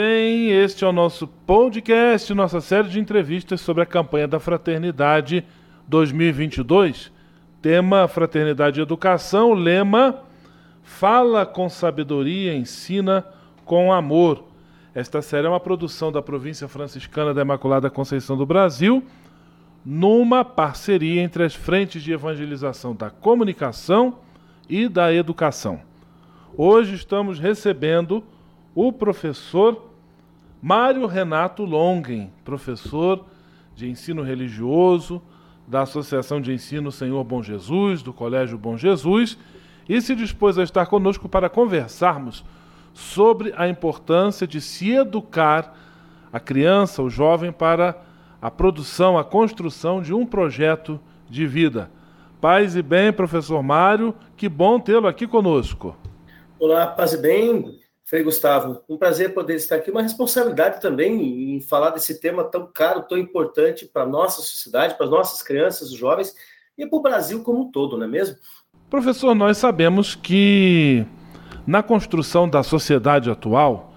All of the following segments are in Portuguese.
Bem, este é o nosso podcast, nossa série de entrevistas sobre a campanha da Fraternidade 2022. Tema Fraternidade e Educação, lema Fala com sabedoria, ensina com amor. Esta série é uma produção da província franciscana da Imaculada Conceição do Brasil, numa parceria entre as frentes de evangelização da comunicação e da educação. Hoje estamos recebendo o professor Mário Renato Longen, professor de ensino religioso da Associação de Ensino Senhor Bom Jesus, do Colégio Bom Jesus, e se dispôs a estar conosco para conversarmos sobre a importância de se educar a criança, o jovem, para a produção, a construção de um projeto de vida. Paz e bem, professor Mário, que bom tê-lo aqui conosco. Olá, paz e bem, Frei Gustavo. Um prazer poder estar aqui, uma responsabilidade também em falar desse tema tão caro, tão importante para a nossa sociedade, para as nossas crianças, os jovens e para o Brasil como um todo, não é mesmo? Professor, nós sabemos que na construção da sociedade atual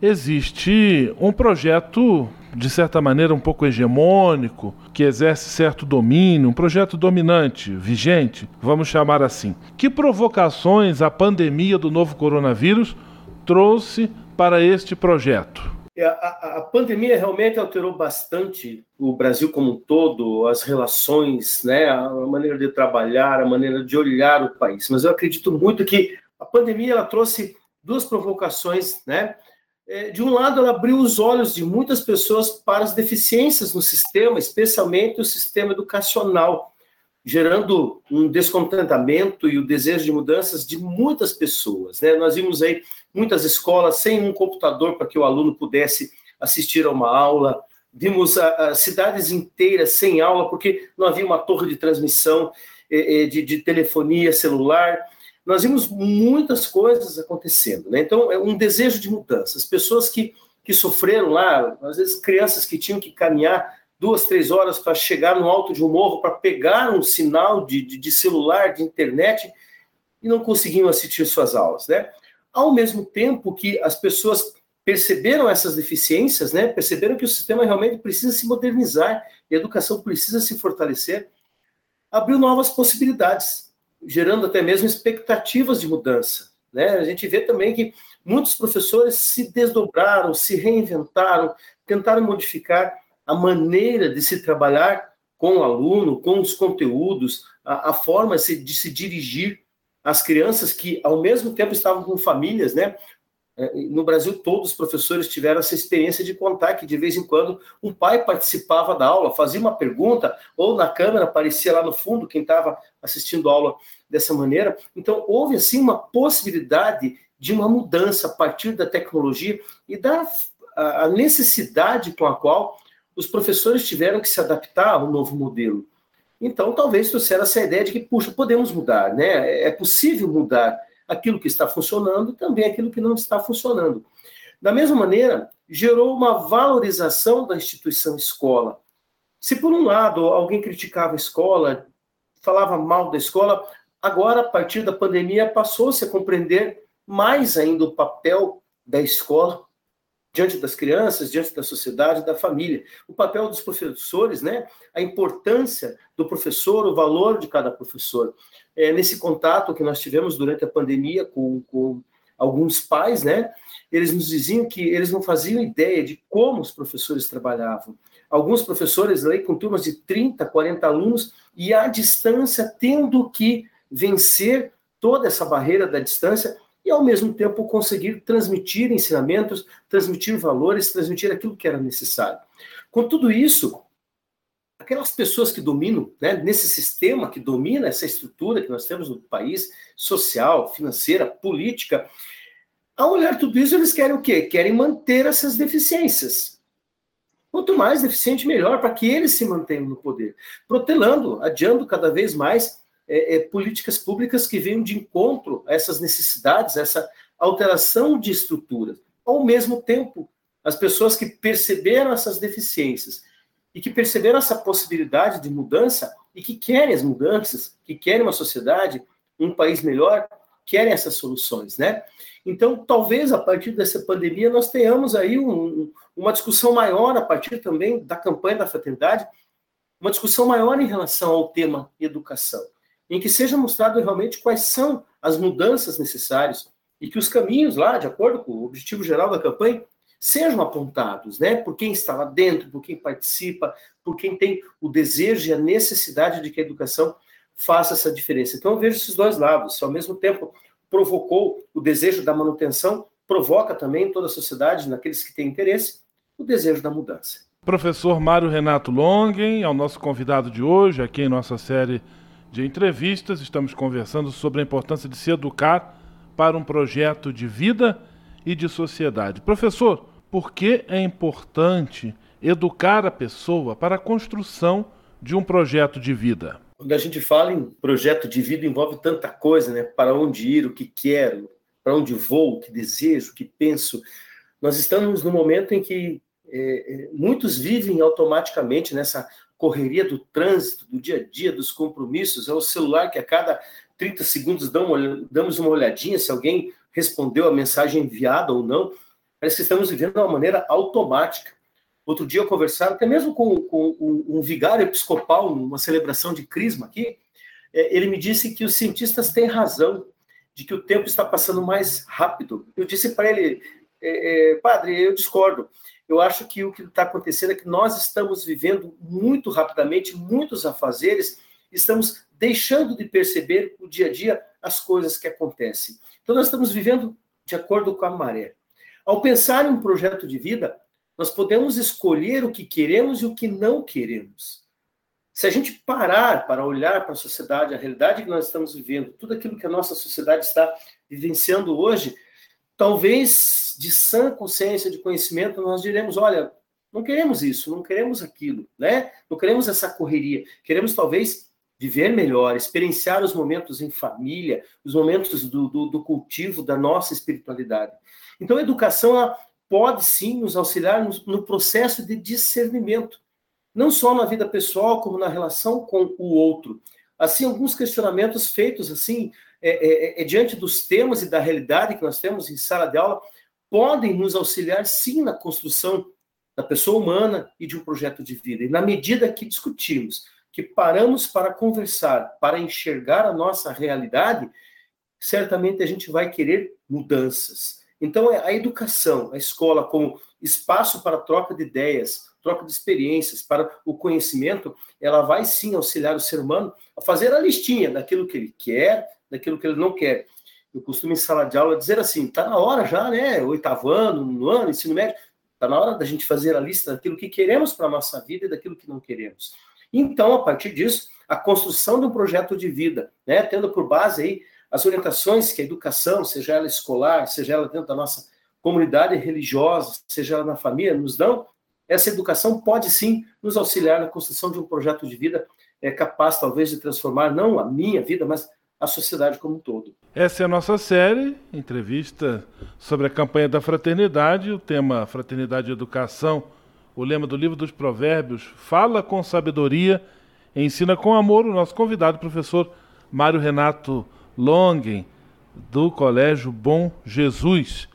existe um projeto, de certa maneira, um pouco hegemônico, que exerce certo domínio, um projeto dominante, vigente, vamos chamar assim. Que provocações a pandemia do novo coronavírus trouxe para este projeto? É, a, a, pandemia realmente alterou bastante o Brasil como um todo, as relações, né, a maneira de trabalhar, a maneira de olhar o país. Mas eu acredito muito que a pandemia ela trouxe duas provocações, né? É, de um lado, ela abriu os olhos de muitas pessoas para as deficiências no sistema, especialmente o sistema educacional gerando um descontentamento e o desejo de mudanças de muitas pessoas. Né? Nós vimos aí muitas escolas sem um computador para que o aluno pudesse assistir a uma aula, vimos a, a cidades inteiras sem aula porque não havia uma torre de transmissão eh, de, de, telefonia celular. Nós vimos muitas coisas acontecendo. Né? Então, é um desejo de mudança. As pessoas que, que sofreram lá, às vezes crianças que tinham que caminhar duas, três horas para chegar no alto de um morro para pegar um sinal de, de, de, celular, de internet, e não conseguiam assistir suas aulas, né? Ao mesmo tempo que as pessoas perceberam essas deficiências, né? Perceberam que o sistema realmente precisa se modernizar e a educação precisa se fortalecer, abriu novas possibilidades, gerando até mesmo expectativas de mudança, né? A gente vê também que muitos professores se desdobraram, se reinventaram, tentaram modificar a maneira de se trabalhar com o aluno, com os conteúdos, a, a forma de se dirigir às crianças que, ao mesmo tempo, estavam com famílias, né? É, no Brasil, todos os professores tiveram essa experiência de contar que, de vez em quando, um pai participava da aula, fazia uma pergunta, ou na câmera aparecia lá no fundo quem estava assistindo a aula dessa maneira. Então, houve, assim, uma possibilidade de uma mudança a partir da tecnologia e da a necessidade com a qual os professores tiveram que se adaptar ao novo modelo. Então, talvez trouxeram essa ideia de que, puxa, podemos mudar, né? É possível mudar aquilo que está funcionando e também aquilo que não está funcionando. Da mesma maneira, gerou uma valorização da instituição escola. Se, por um lado, alguém criticava a escola, falava mal da escola, agora, a partir da pandemia, passou-se a compreender mais ainda o papel da escola diante das crianças, diante da sociedade, da família. O papel dos professores, né? A importância do professor, o valor de cada professor. É, nesse contato que nós tivemos durante a pandemia com, com alguns pais, né? Eles nos diziam que eles não faziam ideia de como os professores trabalhavam. Alguns professores aí com turmas de 30, 40 alunos e à distância tendo que vencer toda essa barreira da distância e, ao mesmo tempo, conseguir transmitir ensinamentos, transmitir valores, transmitir aquilo que era necessário. Com tudo isso, aquelas pessoas que dominam, né, nesse sistema que domina essa estrutura que nós temos no país, social, financeira, política, ao olhar tudo isso, eles querem o quê? Querem manter essas deficiências. Quanto mais deficiente, melhor, para que eles se mantenham no poder, protelando, adiando cada vez mais é, é, políticas públicas que venham de encontro a essas necessidades, essa alteração de estruturas. Ao mesmo tempo, as pessoas que perceberam essas deficiências e que perceberam essa possibilidade de mudança e que querem as mudanças, que querem uma sociedade, um país melhor, querem essas soluções, né? Então, talvez a partir dessa pandemia nós tenhamos aí um, uma discussão maior a partir também da campanha da fraternidade, uma discussão maior em relação ao tema educação, em que seja mostrado realmente quais são as mudanças necessárias e que os caminhos lá, de acordo com o objetivo geral da campanha, sejam apontados, né? Por quem está lá dentro, por quem participa, por quem tem o desejo e a necessidade de que a educação faça essa diferença. Então eu vejo esses dois lados. Se ao mesmo tempo provocou o desejo da manutenção, provoca também em toda a sociedade, naqueles que têm interesse, o desejo da mudança. Professor Mário Renato Longen, é o nosso convidado de hoje, aqui em nossa série de entrevistas. Estamos conversando sobre a importância de se educar para um projeto de vida e de sociedade. Professor, por que é importante educar a pessoa para a construção de um projeto de vida? Quando a gente fala em projeto de vida, envolve tanta coisa, né? Para onde ir, o que quero, para onde vou, o que desejo, o que penso. Nós estamos no momento em que é, é muitos vivem automaticamente nessa correria do trânsito, do dia a dia, dos compromissos. É o celular que a cada 30 segundos damos uma olhadinha se alguém respondeu a mensagem enviada ou não. Parece que estamos vivendo de uma maneira automática. Outro dia eu conversava, até mesmo com, com um, um vigário episcopal, numa celebração de crisma aqui, é, ele me disse que os cientistas têm razão, de que o tempo está passando mais rápido. Eu disse para ele, é, padre, eu discordo. Eu acho que o que está acontecendo é que nós estamos vivendo muito rapidamente, muitos afazeres, estamos deixando de perceber o dia a dia as coisas que acontecem. Então, nós estamos vivendo de acordo com a maré. Ao pensar em um projeto de vida, nós podemos escolher o que queremos e o que não queremos. Se a gente parar para olhar para a sociedade, a realidade que nós estamos vivendo, tudo aquilo que a nossa sociedade está vivenciando hoje, talvez de sã consciência, de conhecimento, nós diremos: olha, não queremos isso, não queremos aquilo, né? Não queremos essa correria. Queremos talvez viver melhor, experienciar os momentos em família, os momentos do, do, do cultivo da nossa espiritualidade. Então, a educação pode sim nos auxiliar no, no, processo de discernimento, não só na vida pessoal, como na relação com o outro. Assim, alguns questionamentos feitos assim, é, é, é, diante dos temas e da realidade que nós temos em sala de aula, podem nos auxiliar sim na construção da pessoa humana e de um projeto de vida. E na medida que discutimos que paramos para conversar, para enxergar a nossa realidade, certamente a gente vai querer mudanças. Então, é a educação, a escola, como espaço para troca de ideias, troca de experiências, para o conhecimento, ela vai sim auxiliar o ser humano a fazer a listinha daquilo que ele quer, daquilo que ele não quer. Eu costumo em sala de aula dizer assim: está na hora já, né? Oitavo ano, no ano, ensino médio, está na hora da gente fazer a lista daquilo que queremos para a nossa vida e daquilo que não queremos. Então, a partir disso, a construção de um projeto de vida, né, tendo por base aí as orientações que a educação, seja ela escolar, seja ela dentro da nossa comunidade religiosa, seja ela na família, nos dão, essa educação pode sim nos auxiliar na construção de um projeto de vida é, capaz, talvez, de transformar não a minha vida, mas a sociedade como um todo. Essa é a nossa série, entrevista sobre a campanha da fraternidade, o tema Fraternidade e Educação o lema do livro dos Provérbios, fala com sabedoria, ensina com amor, o nosso convidado, professor Mário Renato Longen, do Colégio Bom Jesus.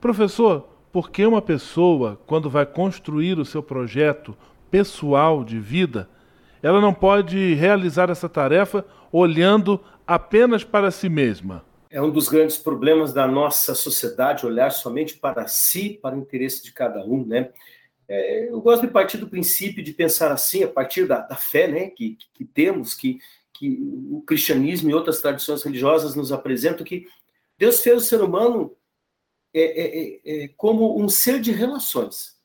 Professor, por que uma pessoa, quando vai construir o seu projeto pessoal de vida, ela não pode realizar essa tarefa olhando apenas para si mesma? É um dos grandes problemas da nossa sociedade olhar somente para si, para o interesse de cada um, né? É, eu gosto de partir do princípio de pensar assim, a partir da, da fé né, que, que, temos, que, que o cristianismo e outras tradições religiosas nos apresentam, que Deus fez o ser humano é, é, é, é, como um ser de relações.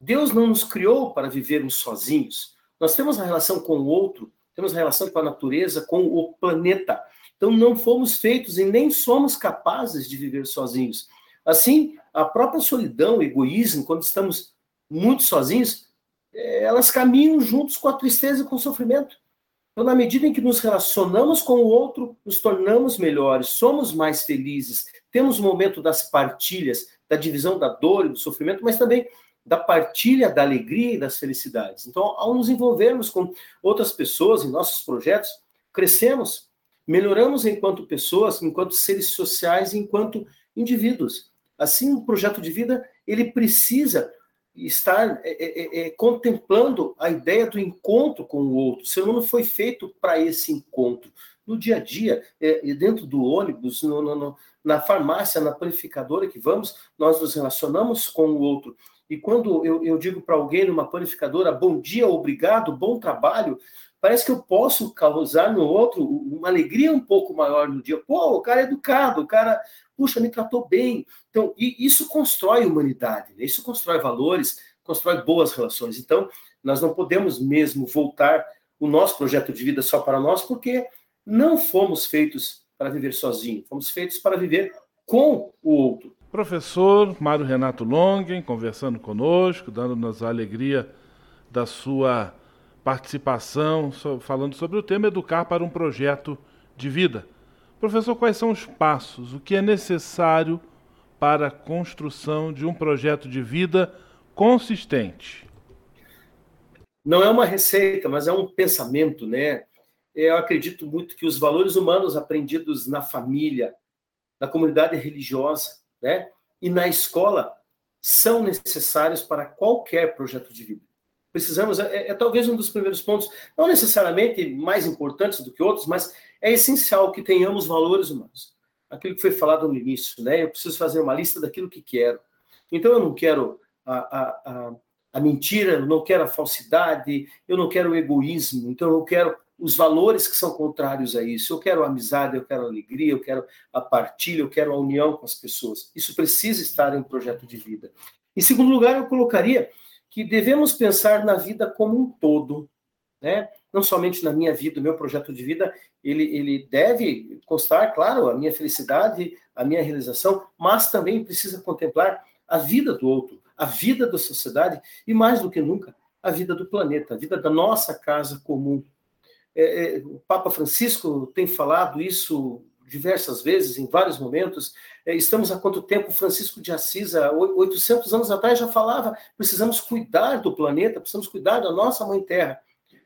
Deus não nos criou para vivermos sozinhos. Nós temos a relação com o outro, temos a relação com a natureza, com o planeta. Então não fomos feitos e nem somos capazes de viver sozinhos. Assim, a própria solidão, o egoísmo, quando estamos muito sozinhos, é, elas caminham juntos com a tristeza e com o sofrimento. Então, na medida em que nos relacionamos com o outro, nos tornamos melhores, somos mais felizes, temos o momento das partilhas, da divisão da dor e do sofrimento, mas também da partilha da alegria e das felicidades. Então, ao nos envolvermos com outras pessoas em nossos projetos, crescemos, melhoramos enquanto pessoas, enquanto seres sociais, enquanto indivíduos. Assim, o projeto de vida ele precisa estar é, é, é, é, contemplando a ideia do encontro com o outro. O ser humano foi feito para esse encontro. No dia a dia, é, dentro do ônibus, no, no, na farmácia, na panificadora que vamos, nós nos relacionamos com o outro. E quando eu, eu digo para alguém numa panificadora, bom dia, obrigado, bom trabalho, parece que eu posso causar no outro uma alegria um pouco maior no dia. Pô, o cara é educado, o cara, puxa, me tratou bem. Então, isso constrói humanidade, né? isso constrói valores, constrói boas relações. Então, nós não podemos mesmo voltar o nosso projeto de vida só para nós, porque não fomos feitos para viver sozinho, fomos feitos para viver com o outro. Professor Mário Renato Longen conversando conosco, dando-nos a alegria da sua participação, falando sobre o tema Educar para um Projeto de Vida. Professor, quais são os passos, o que é necessário para a construção de um projeto de vida consistente? Não é uma receita, mas é um pensamento, né? Eu acredito muito que os valores humanos aprendidos na família, na comunidade religiosa, né? e na escola são necessários para qualquer projeto de vida. Precisamos, é, é, talvez um dos primeiros pontos, não necessariamente mais importantes do que outros, mas é essencial que tenhamos valores humanos. Aquilo que foi falado no início, né? Eu preciso fazer uma lista daquilo que quero. Então eu não quero a, a, a, a mentira, eu não quero a falsidade, eu não quero o egoísmo, então eu quero os valores que são contrários a isso. Eu quero amizade, eu quero alegria, eu quero a partilha, eu quero a união com as pessoas. Isso precisa estar em um projeto de vida. Em segundo lugar, eu colocaria que devemos pensar na vida como um todo, né? Não somente na minha vida, o meu projeto de vida, ele, ele deve constar, claro, a minha felicidade, a minha realização, mas também precisa contemplar a vida do outro, a vida da sociedade e, mais do que nunca, a vida do planeta, a vida da nossa casa comum, é, é, o Papa Francisco tem falado isso diversas vezes, em vários momentos. É, estamos há quanto tempo? Francisco de Assis, há 800 anos atrás, já falava: precisamos cuidar do planeta, precisamos cuidar da nossa Mãe Terra.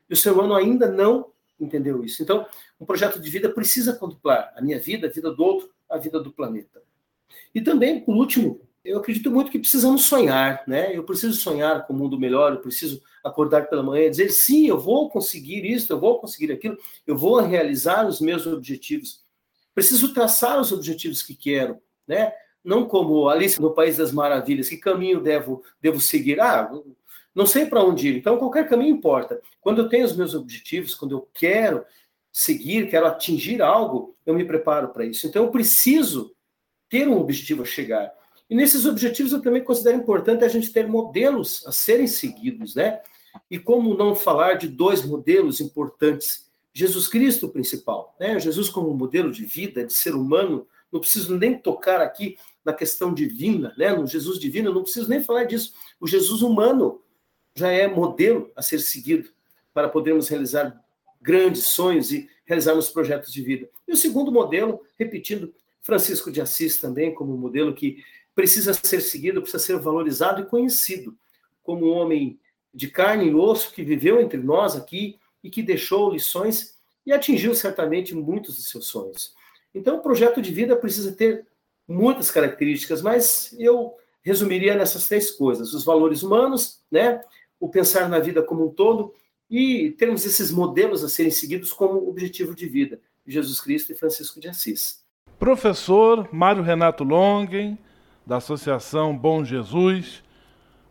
E o ser humano ainda não entendeu isso. Então, um projeto de vida precisa contemplar a minha vida, a vida do outro, a vida do planeta. E também, por último, eu acredito muito que precisamos sonhar, né? Eu preciso sonhar com um mundo melhor, eu preciso acordar pela manhã e dizer, sim, eu vou conseguir isso, eu vou conseguir aquilo, eu vou realizar os meus objetivos. Preciso traçar os objetivos que quero, né? Não como Alice no País das Maravilhas, que caminho devo, devo seguir? Ah, não sei para onde ir, então qualquer caminho importa. Quando eu tenho os meus objetivos, quando eu quero seguir, quero atingir algo, eu me preparo para isso. Então eu preciso ter um objetivo a chegar. E nesses objetivos eu também considero importante a gente ter modelos a serem seguidos, né? E como não falar de dois modelos importantes? Jesus Cristo, o principal, né? Jesus como modelo de vida, de ser humano, não preciso nem tocar aqui na questão divina, né? No Jesus divino, não preciso nem falar disso. O Jesus humano já é modelo a ser seguido para podermos realizar grandes sonhos e realizarmos projetos de vida. E o segundo modelo, repetindo, Francisco de Assis também como modelo que precisa ser seguido, precisa ser valorizado e conhecido como um homem de carne e osso que viveu entre nós aqui e que deixou lições e atingiu certamente muitos dos seus sonhos. Então, o projeto de vida precisa ter muitas características, mas eu resumiria nessas três coisas: os valores humanos, né, o pensar na vida como um todo e termos esses modelos a serem seguidos como objetivo de vida, Jesus Cristo e Francisco de Assis. Professor Mário Renato Longen, da Associação Bom Jesus,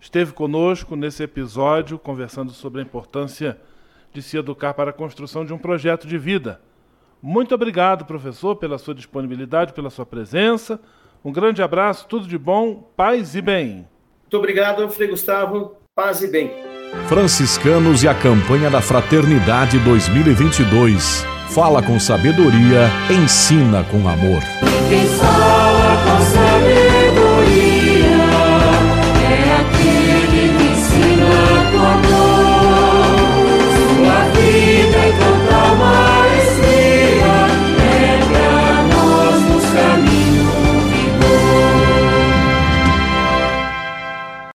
esteve conosco nesse episódio conversando sobre a importância de se educar para a construção de um projeto de vida. Muito obrigado, professor, pela sua disponibilidade, pela sua presença. Um grande abraço, tudo de bom, paz e bem. Muito obrigado, Frei Gustavo. Paz e bem. Franciscanos e a campanha da Fraternidade 2022. Fala com sabedoria, ensina com amor.